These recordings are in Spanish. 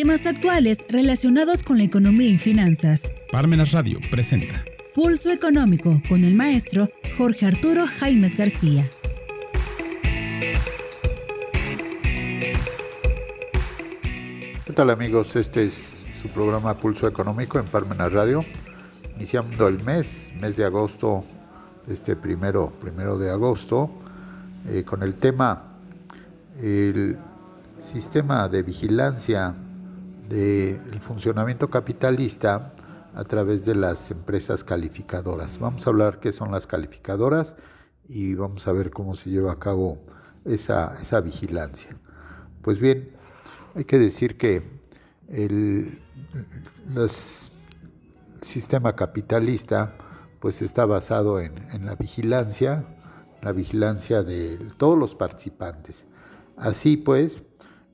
Temas actuales relacionados con la economía y finanzas. Parmenas Radio presenta Pulso Económico con el maestro Jorge Arturo Jaimes García. ¿Qué tal amigos? Este es su programa Pulso Económico en Parmenas Radio. Iniciando el mes, mes de agosto, este primero, primero de agosto, eh, con el tema el sistema de vigilancia del funcionamiento capitalista a través de las empresas calificadoras. Vamos a hablar qué son las calificadoras y vamos a ver cómo se lleva a cabo esa, esa vigilancia. Pues bien, hay que decir que el, sistema capitalista pues está basado en, en la vigilancia, la vigilancia de todos los participantes. Así pues,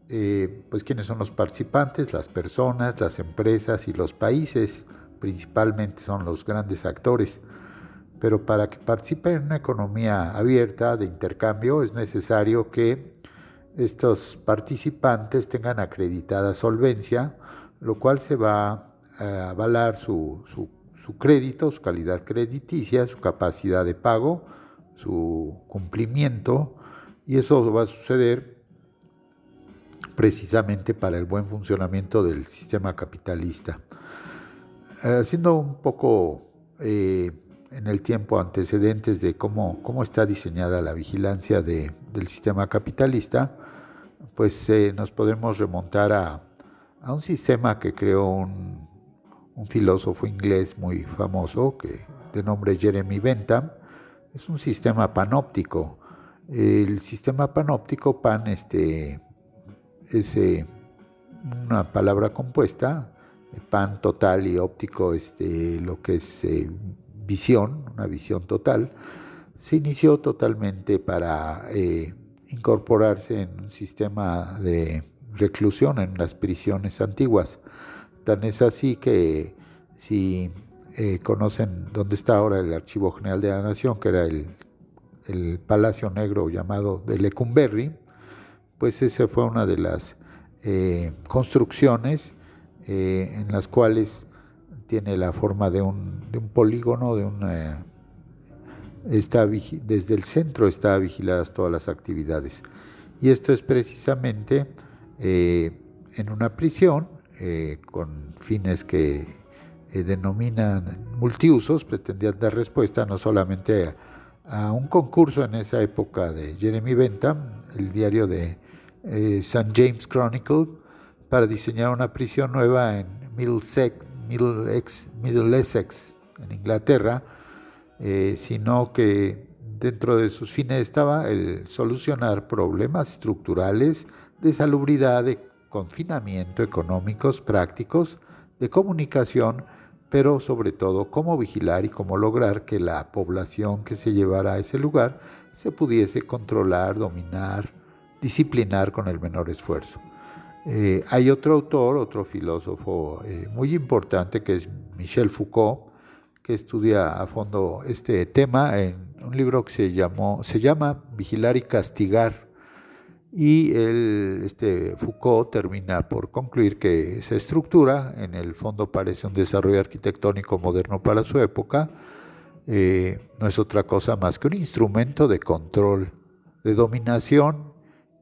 eh, pues quiénes son los participantes, las personas, las empresas y los países, principalmente son los grandes actores. Pero para que participen en una economía abierta de intercambio es necesario que estos participantes tengan acreditada solvencia, lo cual se va a avalar su, su crédito, su calidad crediticia, su capacidad de pago, su cumplimiento, y eso va a suceder precisamente para el buen funcionamiento del sistema capitalista. Haciendo un poco eh, en el tiempo antecedentes de cómo, cómo está diseñada la vigilancia del sistema capitalista, pues eh, nos podemos remontar a, un sistema que creó un, un, filósofo inglés muy famoso, que, de nombre Jeremy Bentham. Es un sistema panóptico. El sistema panóptico, pan, este, es eh, una palabra compuesta, pan total y óptico, este, lo que es eh, visión, una visión total, se inició totalmente para eh, incorporarse en un sistema de reclusión en las prisiones antiguas. Tan es así que si conocen dónde está ahora el Archivo General de la Nación, que era el, el Palacio Negro llamado de Lecumberri, pues esa fue una de las eh, construcciones eh, en las cuales tiene la forma de un, polígono, de una, está, desde el centro está vigiladas todas las actividades. Y esto es precisamente eh, en una prisión con fines que denominan multiusos, pretendían dar respuesta no solamente a, a, un concurso en esa época de Jeremy Bentham, el diario de eh, St. James Chronicle para diseñar una prisión nueva en Middlesex, Middlesex en Inglaterra, eh, sino que dentro de sus fines estaba el solucionar problemas estructurales de salubridad, de confinamiento económicos, prácticos, de comunicación, pero sobre todo cómo vigilar y cómo lograr que la población que se llevara a ese lugar se pudiese controlar, dominar, disciplinar con el menor esfuerzo. Eh, hay otro autor, otro filósofo eh, muy importante que es Michel Foucault, que estudia a fondo este tema en un libro que se, llamó, se llama Vigilar y Castigar. Y él, este Foucault termina por concluir que esa estructura, en el fondo parece un desarrollo arquitectónico moderno para su época, eh, no es otra cosa más que un instrumento de control, de dominación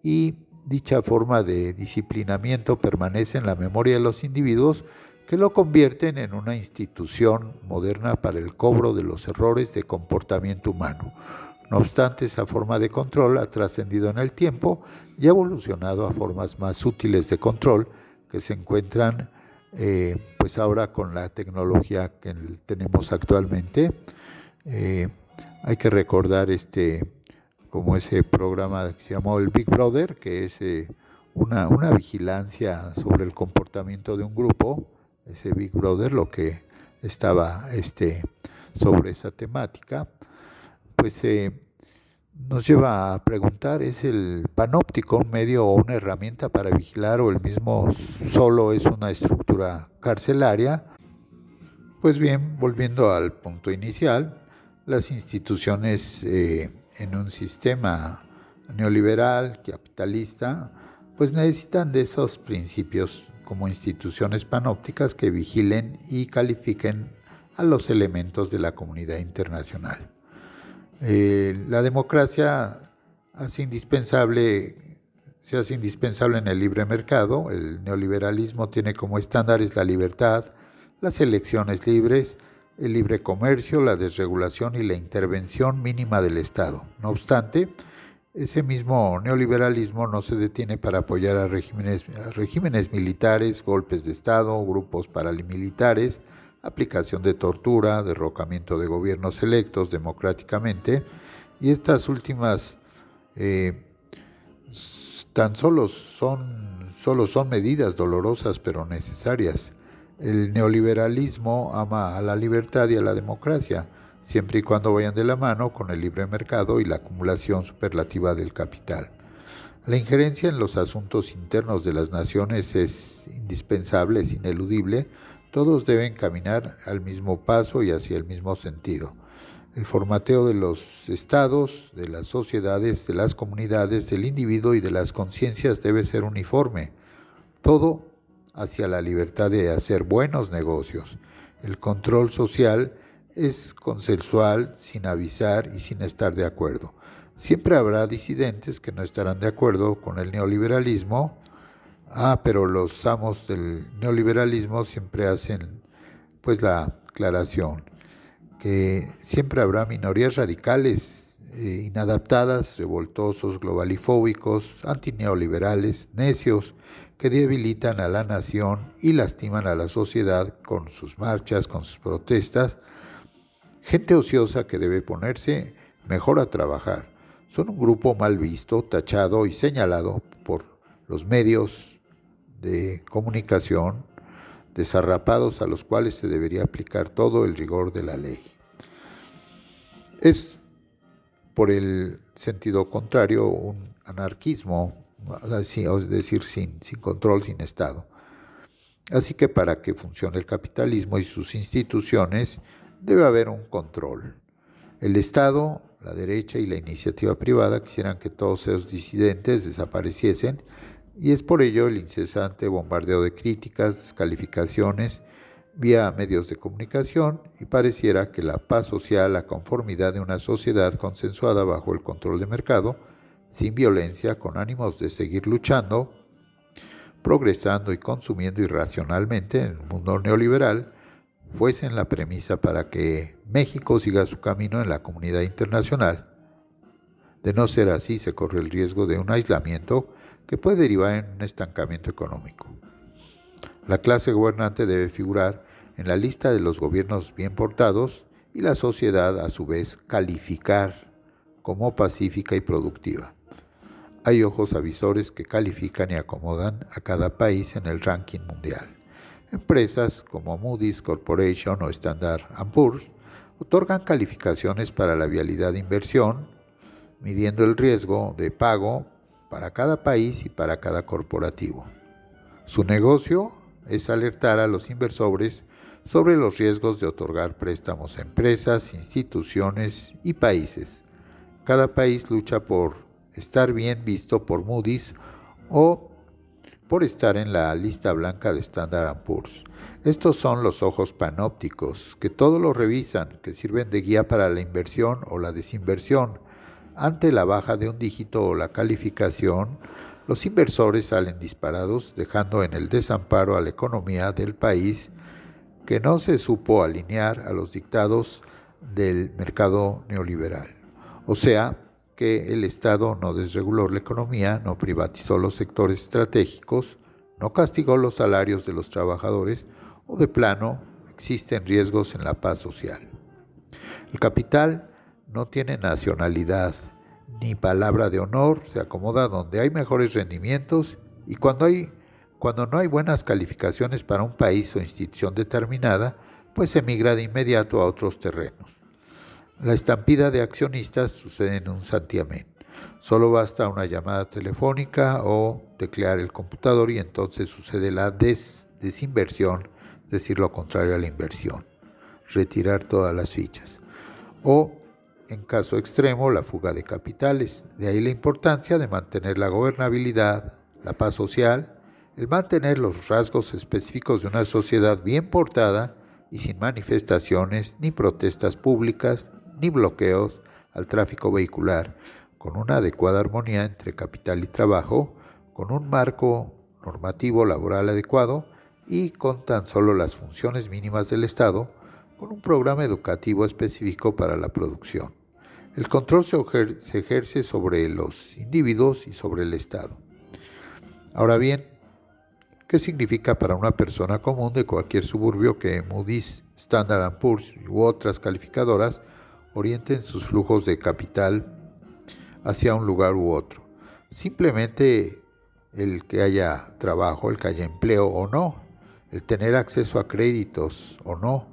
y dicha forma de disciplinamiento permanece en la memoria de los individuos que lo convierten en una institución moderna para el cobro de los errores de comportamiento humano. No obstante, esa forma de control ha trascendido en el tiempo y ha evolucionado a formas más útiles de control que se encuentran eh, pues ahora con la tecnología que tenemos actualmente. Eh, hay que recordar este, como ese programa que se llamó el Big Brother, que es eh, una, una, vigilancia sobre el comportamiento de un grupo, ese Big Brother, lo que estaba este, sobre esa temática, pues eh, nos lleva a preguntar, ¿es el panóptico un medio o una herramienta para vigilar o el mismo solo es una estructura carcelaria? Pues bien, volviendo al punto inicial, las instituciones eh, en un sistema neoliberal, capitalista, pues necesitan de esos principios como instituciones panópticas que vigilen y califiquen a los elementos de la comunidad internacional. Eh, la democracia hace indispensable, se hace indispensable en el libre mercado. El neoliberalismo tiene como estándares la libertad, las elecciones libres, el libre comercio, la desregulación y la intervención mínima del Estado. No obstante, ese mismo neoliberalismo no se detiene para apoyar a regímenes, militares, golpes de Estado, grupos paramilitares, aplicación de tortura, derrocamiento de gobiernos electos democráticamente, y estas últimas eh, tan solo son, solo son medidas dolorosas pero necesarias. El neoliberalismo ama a la libertad y a la democracia, siempre y cuando vayan de la mano con el libre mercado y la acumulación superlativa del capital. La injerencia en los asuntos internos de las naciones es indispensable, es ineludible, todos deben caminar al mismo paso y hacia el mismo sentido. El formateo de los estados, de las sociedades, de las comunidades, del individuo y de las conciencias debe ser uniforme. Todo hacia la libertad de hacer buenos negocios. El control social es consensual, sin avisar y sin estar de acuerdo. Siempre habrá disidentes que no estarán de acuerdo con el neoliberalismo Ah, pero los amos del neoliberalismo siempre hacen pues la aclaración que siempre habrá minorías radicales, eh, inadaptadas, revoltosos, globalifóbicos, antineoliberales, necios, que debilitan a la nación y lastiman a la sociedad con sus marchas, con sus protestas. Gente ociosa que debe ponerse mejor a trabajar. Son un grupo mal visto, tachado y señalado por los medios, de comunicación desarrapados a los cuales se debería aplicar todo el rigor de la ley. Es, por el sentido contrario, un anarquismo, es decir, sin, sin control, sin Estado. Así que para que funcione el capitalismo y sus instituciones, debe haber un control. El Estado, la derecha y la iniciativa privada quisieran que todos esos disidentes desapareciesen y es por ello el incesante bombardeo de críticas, descalificaciones vía medios de comunicación y pareciera que la paz social, la conformidad de una sociedad consensuada bajo el control de mercado, sin violencia, con ánimos de seguir luchando, progresando y consumiendo irracionalmente en el mundo neoliberal, fuesen la premisa para que México siga su camino en la comunidad internacional. De no ser así, se corre el riesgo de un aislamiento que puede derivar en un estancamiento económico. La clase gobernante debe figurar en la lista de los gobiernos bien portados y la sociedad a su vez calificar como pacífica y productiva. Hay ojos avisores que califican y acomodan a cada país en el ranking mundial. Empresas como Moody's Corporation o Standard Poor's otorgan calificaciones para la vialidad de inversión, midiendo el riesgo de pago para cada país y para cada corporativo. Su negocio es alertar a los inversores sobre los riesgos de otorgar préstamos a empresas, instituciones y países. Cada país lucha por estar bien visto por Moody's o por estar en la lista blanca de Standard Poor's. Estos son los ojos panópticos, que todo lo revisan, que sirven de guía para la inversión o la desinversión, ante la baja de un dígito o la calificación, los inversores salen disparados, dejando en el desamparo a la economía del país que no se supo alinear a los dictados del mercado neoliberal. O sea, que el Estado no desreguló la economía, no privatizó los sectores estratégicos, no castigó los salarios de los trabajadores o de plano existen riesgos en la paz social. El capital no tiene nacionalidad ni palabra de honor, se acomoda donde hay mejores rendimientos y cuando, no hay buenas calificaciones para un país o institución determinada, pues emigra de inmediato a otros terrenos. La estampida de accionistas sucede en un santiamén. Solo basta una llamada telefónica o teclear el computador y entonces sucede la desinversión, es decir, lo contrario a la inversión, retirar todas las fichas. O en caso extremo, la fuga de capitales. De ahí la importancia de mantener la gobernabilidad, la paz social, el mantener los rasgos específicos de una sociedad bien portada y sin manifestaciones ni protestas públicas ni bloqueos al tráfico vehicular, con una adecuada armonía entre capital y trabajo, con un marco normativo laboral adecuado y con tan solo las funciones mínimas del Estado, con un programa educativo específico para la producción. El control se ejerce sobre los individuos y sobre el Estado. Ahora bien, ¿qué significa para una persona común de cualquier suburbio que Moody's, Standard Poor's u otras calificadoras orienten sus flujos de capital hacia un lugar u otro? Simplemente el que haya trabajo, el que haya empleo o no, el tener acceso a créditos o no,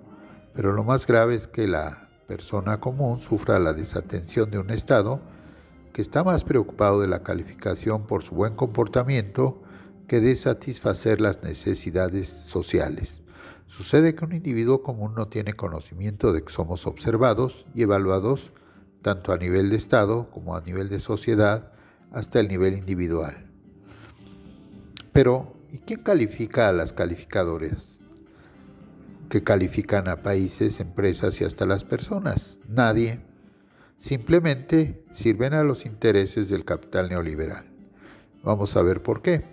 pero lo más grave es que la persona común sufra la desatención de un Estado que está más preocupado de la calificación por su buen comportamiento que de satisfacer las necesidades sociales. Sucede que un individuo común no tiene conocimiento de que somos observados y evaluados tanto a nivel de Estado como a nivel de sociedad hasta el nivel individual. Pero, ¿y quién califica a las calificadoras? Que califican a países, empresas y hasta las personas. Nadie. Simplemente sirven a los intereses del capital neoliberal. Vamos a ver por qué.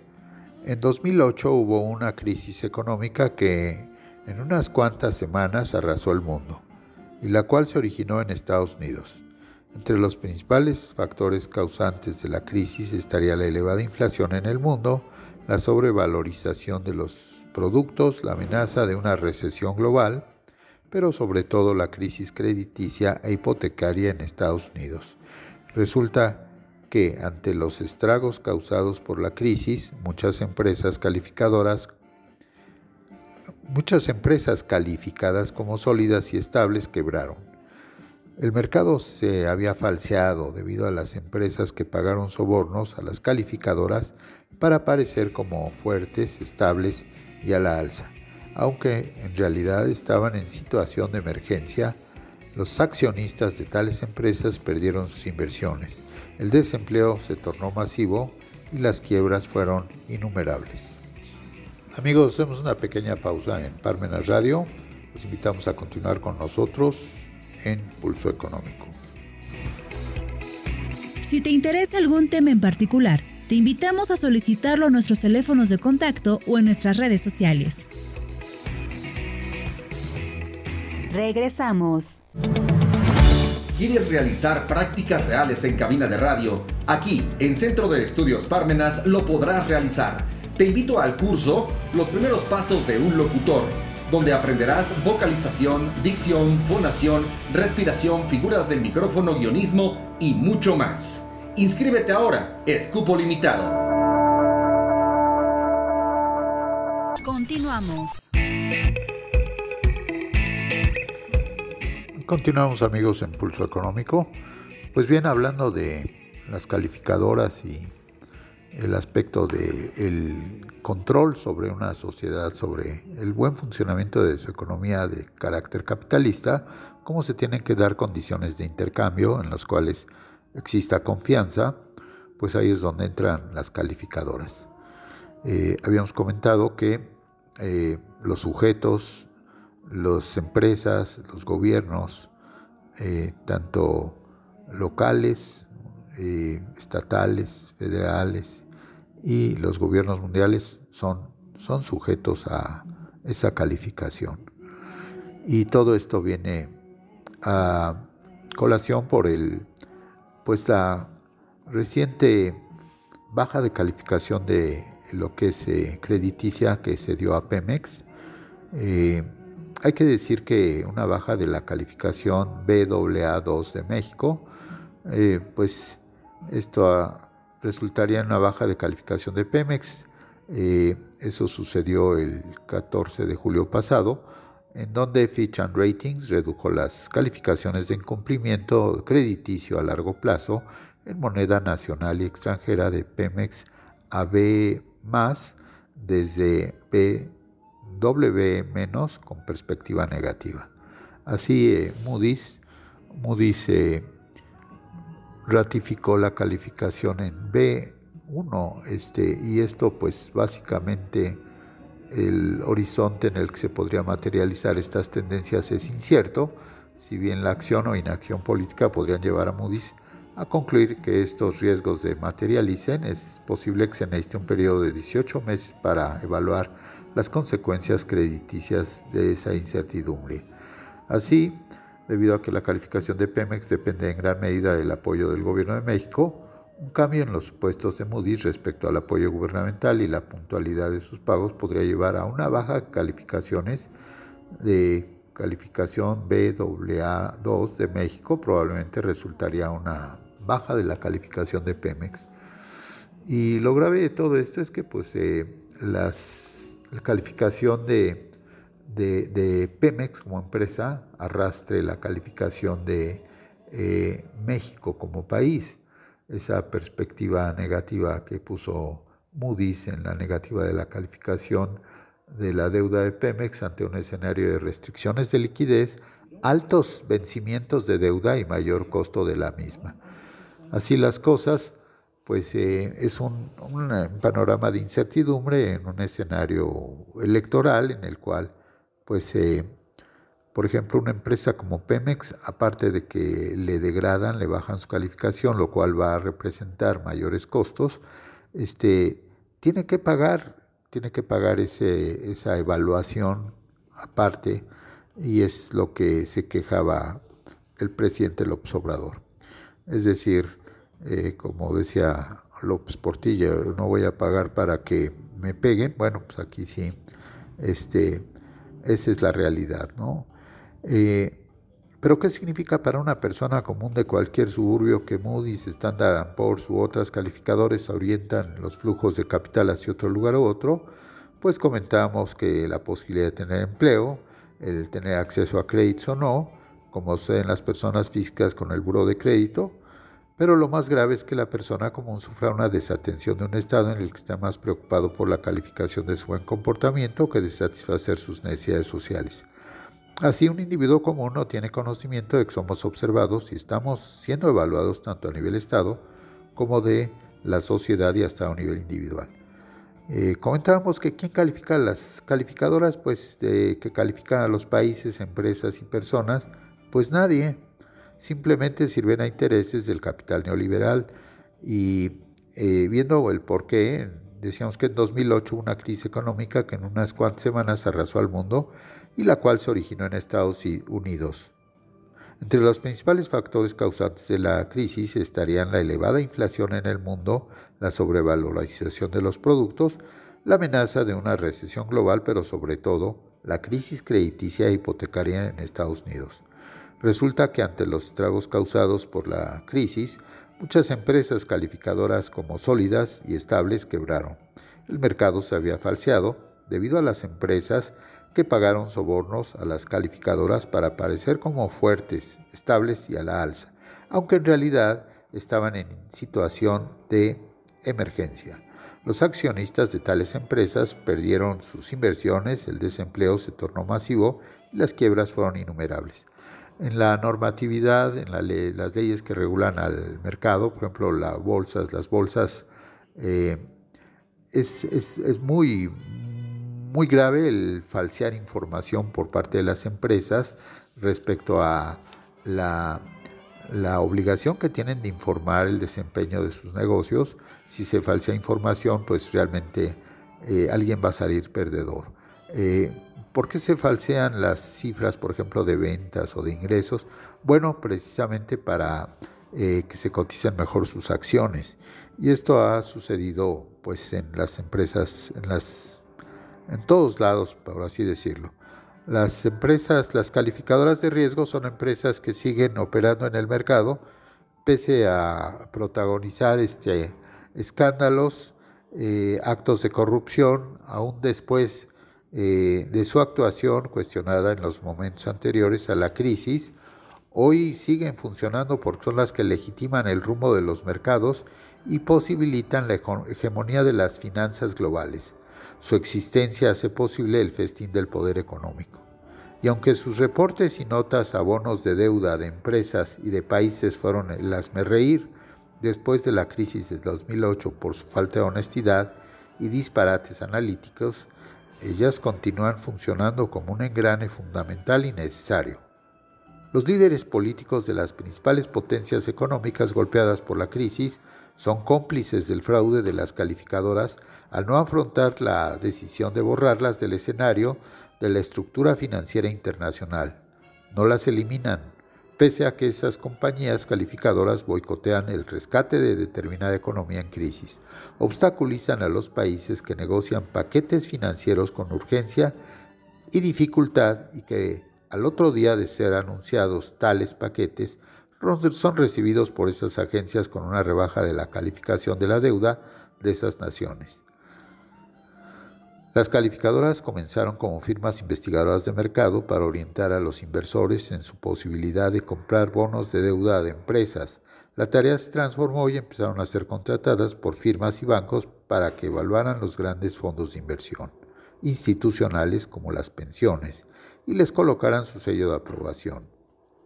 En 2008 hubo una crisis económica que en unas cuantas semanas arrasó el mundo, y la cual se originó en Estados Unidos. Entre los principales factores causantes de la crisis estaría la elevada inflación en el mundo, la sobrevalorización de los productos, la amenaza de una recesión global, pero sobre todo la crisis crediticia e hipotecaria en Estados Unidos. Resulta que ante los estragos causados por la crisis, muchas empresas calificadoras muchas empresas calificadas como sólidas y estables quebraron. El mercado se había falseado debido a las empresas que pagaron sobornos a las calificadoras para parecer como fuertes, estables y a la alza. Aunque en realidad estaban en situación de emergencia, los accionistas de tales empresas perdieron sus inversiones. El desempleo se tornó masivo y las quiebras fueron innumerables. Amigos, hacemos una pequeña pausa en Parmenas Radio. Los invitamos a continuar con nosotros en Pulso Económico. Si te interesa algún tema en particular, te invitamos a solicitarlo a nuestros teléfonos de contacto o en nuestras redes sociales. Regresamos. ¿Quieres realizar prácticas reales en cabina de radio? Aquí, en Centro de Estudios Parmenas, lo podrás realizar. Te invito al curso Los primeros pasos de un locutor, donde aprenderás vocalización, dicción, fonación, respiración, figuras del micrófono, guionismo y mucho más. Inscríbete ahora, es cupo limitado. Continuamos. Continuamos amigos en Pulso Económico. Pues bien, hablando de las calificadoras y el aspecto del control sobre una sociedad, sobre el buen funcionamiento de su economía de carácter capitalista, cómo se tienen que dar condiciones de intercambio en las cuales exista confianza, pues ahí es donde entran las calificadoras. Eh, habíamos comentado que eh, los sujetos, las empresas, los gobiernos, eh, tanto locales, estatales, federales y los gobiernos mundiales son, son sujetos a esa calificación. Y todo esto viene a colación por el pues la reciente baja de calificación de lo que es eh, crediticia que se dio a Pemex. Eh, hay que decir que una baja de la calificación BAA2 de México, eh, pues esto resultaría en una baja de calificación de Pemex. eso sucedió el 14 de julio pasado en donde Fitch and Ratings redujo las calificaciones de incumplimiento crediticio a largo plazo en moneda nacional y extranjera de Pemex a B desde BW- con perspectiva negativa. Así eh, Moody's, Moody's eh, ratificó la calificación en B uno, este, y esto pues básicamente el horizonte en el que se podría materializar estas tendencias es incierto, si bien la acción o inacción política podrían llevar a Moody's a concluir que estos riesgos se materialicen, es posible que se necesite un periodo de 18 meses para evaluar las consecuencias crediticias de esa incertidumbre. Así, debido a que la calificación de Pemex depende en gran medida del apoyo del Gobierno de México, un cambio en los supuestos de Moody's respecto al apoyo gubernamental y la puntualidad de sus pagos podría llevar a una baja calificaciones de calificación BAA2 de México, probablemente resultaría una baja de la calificación de Pemex. Y lo grave de todo esto es que pues, eh, las, la calificación de, de, Pemex como empresa arrastre la calificación de eh, México como país esa perspectiva negativa que puso Moody's en la negativa de la calificación de la deuda de Pemex ante un escenario de restricciones de liquidez, altos vencimientos de deuda y mayor costo de la misma. Así las cosas, pues eh, es un, panorama de incertidumbre en un escenario electoral en el cual pues eh, por ejemplo, una empresa como Pemex, aparte de que le degradan, le bajan su calificación, lo cual va a representar mayores costos, este, tiene que pagar, tiene que pagar ese, esa evaluación aparte, y es lo que se quejaba el presidente López Obrador. Es decir, eh, como decía López Portilla, no voy a pagar para que me peguen. Bueno, pues aquí sí, este, esa es la realidad, ¿no? Eh, pero ¿qué significa para una persona común de cualquier suburbio que Moody's, Standard Poor's u otras calificadores orientan los flujos de capital hacia otro lugar u otro? Pues comentamos que la posibilidad de tener empleo, el tener acceso a créditos o no, como sucede las personas físicas con el buro de crédito, pero lo más grave es que la persona común sufra una desatención de un estado en el que está más preocupado por la calificación de su buen comportamiento que de satisfacer sus necesidades sociales. Así, un individuo común no tiene conocimiento de que somos observados y estamos siendo evaluados tanto a nivel Estado como de la sociedad y hasta a un nivel individual. Eh, comentábamos que quién califica las calificadoras, pues que califican a los países, empresas y personas, pues nadie. Simplemente sirven a intereses del capital neoliberal y eh, viendo el por qué, decíamos que en 2008 hubo una crisis económica que en unas cuantas semanas arrasó al mundo y la cual se originó en Estados Unidos. Entre los principales factores causantes de la crisis estarían la elevada inflación en el mundo, la sobrevalorización de los productos, la amenaza de una recesión global, pero sobre todo la crisis crediticia e hipotecaria en Estados Unidos. Resulta que ante los estragos causados por la crisis, muchas empresas calificadoras como sólidas y estables quebraron. El mercado se había falseado debido a las empresas que pagaron sobornos a las calificadoras para parecer como fuertes, estables y a la alza, aunque en realidad estaban en situación de emergencia. Los accionistas de tales empresas perdieron sus inversiones, el desempleo se tornó masivo y las quiebras fueron innumerables. En la normatividad, en las leyes que regulan al mercado, por ejemplo, las bolsas, las bolsas, eh, es, es, muy, muy grave el falsear información por parte de las empresas respecto a la, obligación que tienen de informar el desempeño de sus negocios. Si se falsea información, pues realmente eh, alguien va a salir perdedor. Eh, ¿Por qué se falsean las cifras, por ejemplo, de ventas o de ingresos? Bueno, precisamente para eh, que se coticen mejor sus acciones. Y esto ha sucedido pues en las empresas, en las en todos lados, por así decirlo. Las empresas, las calificadoras de riesgo son empresas que siguen operando en el mercado, pese a protagonizar este, escándalos, eh, actos de corrupción, aún después eh, de su actuación cuestionada en los momentos anteriores a la crisis, hoy siguen funcionando porque son las que legitiman el rumbo de los mercados y posibilitan la hegemonía de las finanzas globales. Su existencia hace posible el festín del poder económico. Y aunque sus reportes y notas a bonos de deuda de empresas y de países fueron el reír después de la crisis de 2008 por su falta de honestidad y disparates analíticos, ellas continúan funcionando como un engrane fundamental y necesario. Los líderes políticos de las principales potencias económicas golpeadas por la crisis son cómplices del fraude de las calificadoras al no afrontar la decisión de borrarlas del escenario de la estructura financiera internacional. No las eliminan, pese a que esas compañías calificadoras boicotean el rescate de determinada economía en crisis, obstaculizan a los países que negocian paquetes financieros con urgencia y dificultad y que al otro día de ser anunciados tales paquetes son recibidos por esas agencias con una rebaja de la calificación de la deuda de esas naciones. Las calificadoras comenzaron como firmas investigadoras de mercado para orientar a los inversores en su posibilidad de comprar bonos de deuda de empresas. La tarea se transformó y empezaron a ser contratadas por firmas y bancos para que evaluaran los grandes fondos de inversión, institucionales como las pensiones, y les colocaran su sello de aprobación.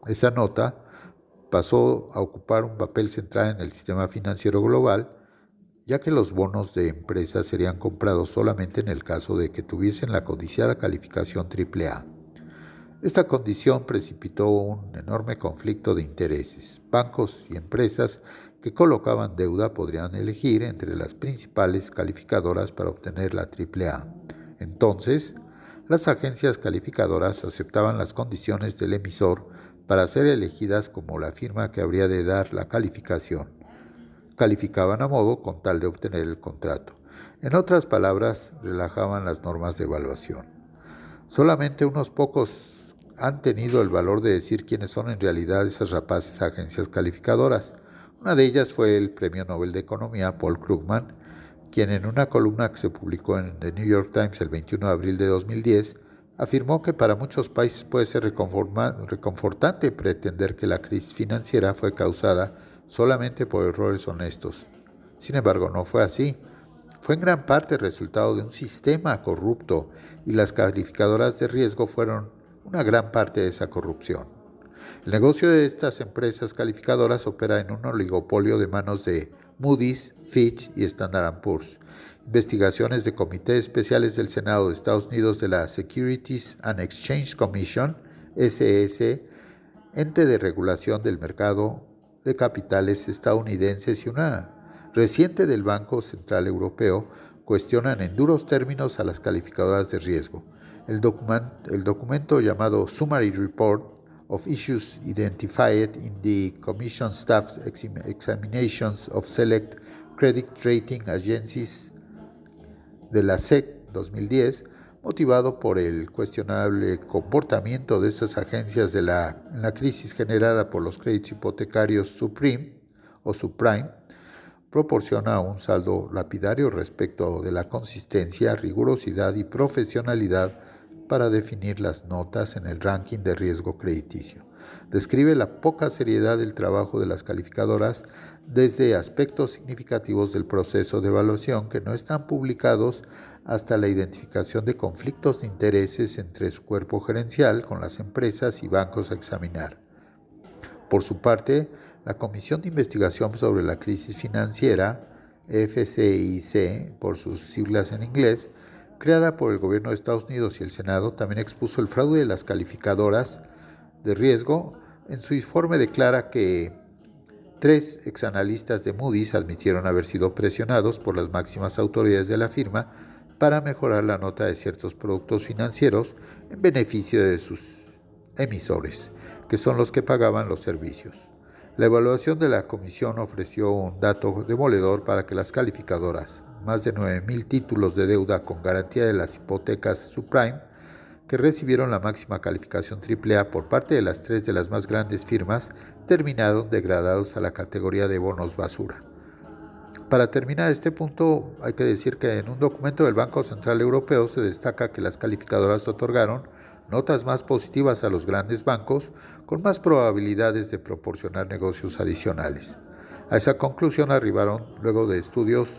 Esa nota pasó a ocupar un papel central en el sistema financiero global ya que los bonos de empresas serían comprados solamente en el caso de que tuviesen la codiciada calificación AAA. Esta condición precipitó un enorme conflicto de intereses. Bancos y empresas que colocaban deuda podrían elegir entre las principales calificadoras para obtener la AAA. Entonces, las agencias calificadoras aceptaban las condiciones del emisor para ser elegidas como la firma que habría de dar la calificación calificaban a modo con tal de obtener el contrato. En otras palabras, relajaban las normas de evaluación. Solamente unos pocos han tenido el valor de decir quiénes son en realidad esas rapaces agencias calificadoras. Una de ellas fue el Premio Nobel de Economía Paul Krugman, quien en una columna que se publicó en The New York Times el 21 de abril de 2010 afirmó que para muchos países puede ser reconfortante pretender que la crisis financiera fue causada solamente por errores honestos. Sin embargo, no fue así. Fue en gran parte resultado de un sistema corrupto y las calificadoras de riesgo fueron una gran parte de esa corrupción. El negocio de estas empresas calificadoras opera en un oligopolio de manos de Moody's, Fitch y Standard Poor's. Investigaciones de comités especiales del Senado de Estados Unidos de la Securities and Exchange Commission, SEC, ente de regulación del mercado de capitales estadounidenses y una reciente del Banco Central Europeo cuestionan en duros términos a las calificadoras de riesgo. El, el documento llamado Summary Report of Issues Identified in the Commission Staff's Examinations of Select Credit Rating Agencies de la SEC 2010 motivado por el cuestionable comportamiento de esas agencias de la, la crisis generada por los créditos hipotecarios Supreme o subprime, proporciona un saldo lapidario respecto de la consistencia, rigurosidad y profesionalidad para definir las notas en el ranking de riesgo crediticio. Describe la poca seriedad del trabajo de las calificadoras desde aspectos significativos del proceso de evaluación que no están publicados hasta la identificación de conflictos de intereses entre su cuerpo gerencial con las empresas y bancos a examinar. Por su parte, la Comisión de Investigación sobre la Crisis Financiera, FCIC, por sus siglas en inglés, creada por el gobierno de Estados Unidos y el Senado, también expuso el fraude de las calificadoras de riesgo. En su informe declara que tres exanalistas de Moody's admitieron haber sido presionados por las máximas autoridades de la firma para mejorar la nota de ciertos productos financieros en beneficio de sus emisores, que son los que pagaban los servicios. La evaluación de la comisión ofreció un dato demoledor para que las calificadoras, más de 9.000 títulos de deuda con garantía de las hipotecas subprime, que recibieron la máxima calificación AAA por parte de las tres de las más grandes firmas, terminaron degradados a la categoría de bonos basura. Para terminar este punto, hay que decir que en un documento del Banco Central Europeo se destaca que las calificadoras otorgaron notas más positivas a los grandes bancos con más probabilidades de proporcionar negocios adicionales. A esa conclusión arribaron luego de estudios,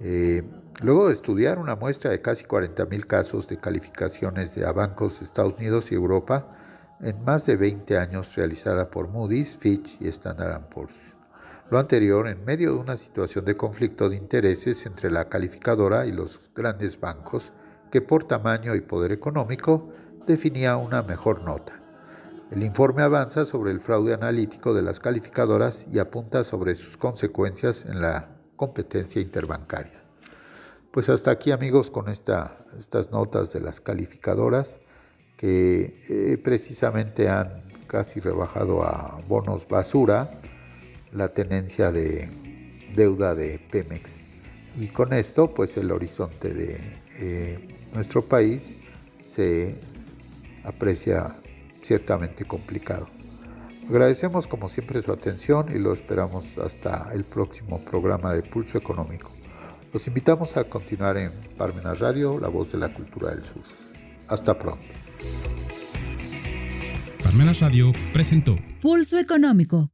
eh, luego de estudiar una muestra de casi 40.000 casos de calificaciones de a bancos de Estados Unidos y Europa en más de 20 años realizada por Moody's, Fitch y Standard Poor's. Lo anterior en medio de una situación de conflicto de intereses entre la calificadora y los grandes bancos que por tamaño y poder económico definía una mejor nota. El informe avanza sobre el fraude analítico de las calificadoras y apunta sobre sus consecuencias en la competencia interbancaria. Pues hasta aquí amigos con estas notas de las calificadoras que eh, precisamente han casi rebajado a bonos basura la tenencia de deuda de Pemex. Y con esto pues el horizonte de eh, nuestro país se aprecia ciertamente complicado. Agradecemos como siempre su atención y lo esperamos hasta el próximo programa de Pulso Económico. Los invitamos a continuar en Parmenas Radio, la voz de la cultura del sur. Hasta pronto. Parmenas Radio presentó Pulso Económico